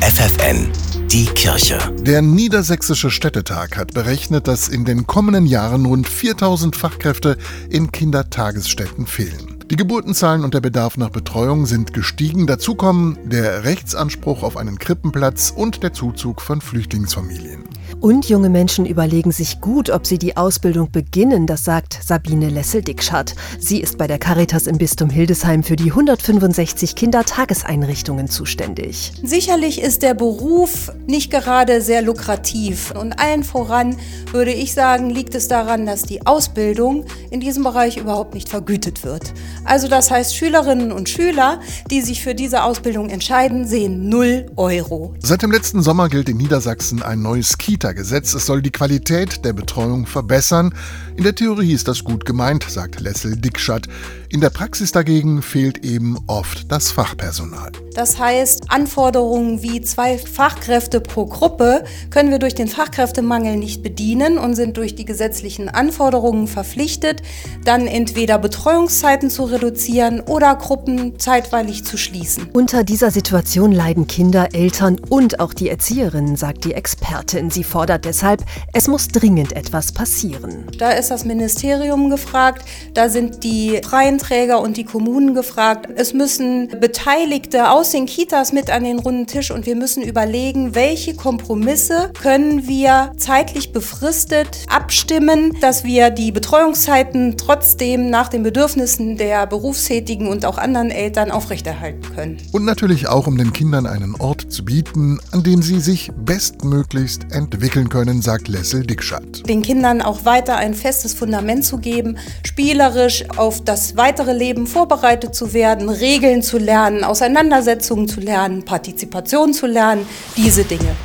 FFN, die Kirche. Der Niedersächsische Städtetag hat berechnet, dass in den kommenden Jahren rund 4000 Fachkräfte in Kindertagesstätten fehlen. Die Geburtenzahlen und der Bedarf nach Betreuung sind gestiegen. Dazu kommen der Rechtsanspruch auf einen Krippenplatz und der Zuzug von Flüchtlingsfamilien. Und junge Menschen überlegen sich gut, ob sie die Ausbildung beginnen, das sagt Sabine Lessel-Dickschat. Sie ist bei der Caritas im Bistum Hildesheim für die 165 Kindertageseinrichtungen zuständig. Sicherlich ist der Beruf nicht gerade sehr lukrativ. Und allen voran würde ich sagen, liegt es daran, dass die Ausbildung in diesem Bereich überhaupt nicht vergütet wird. Also das heißt, Schülerinnen und Schüler, die sich für diese Ausbildung entscheiden, sehen 0 Euro. Seit dem letzten Sommer gilt in Niedersachsen ein neues Kita-Gesetz. Es soll die Qualität der Betreuung verbessern. In der Theorie ist das gut gemeint, sagt Lessel Dickschat. In der Praxis dagegen fehlt eben oft das Fachpersonal. Das heißt, Anforderungen wie zwei Fachkräfte pro Gruppe können wir durch den Fachkräftemangel nicht bedienen und sind durch die gesetzlichen Anforderungen verpflichtet, dann entweder Betreuungszeiten zu reduzieren oder Gruppen zeitweilig zu schließen. Unter dieser Situation leiden Kinder, Eltern und auch die Erzieherinnen, sagt die Expertin. Sie fordert deshalb, es muss dringend etwas passieren. Da ist das Ministerium gefragt, da sind die freien Träger und die Kommunen gefragt. Es müssen Beteiligte aus den Kitas mit an den runden Tisch und wir müssen überlegen, welche Kompromisse können wir zeitlich befristet abstimmen, dass wir die Betreuungszeiten trotzdem nach den Bedürfnissen der Berufstätigen und auch anderen Eltern aufrechterhalten können. Und natürlich auch, um den Kindern einen Ort zu bieten, an dem sie sich bestmöglichst entwickeln können, sagt Lessel Dickschat. Den Kindern auch weiter ein festes Fundament zu geben, spielerisch auf das weitere Leben vorbereitet zu werden, Regeln zu lernen, Auseinandersetzungen zu lernen, Partizipation zu lernen, diese Dinge.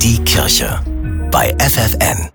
Die Kirche bei FFN.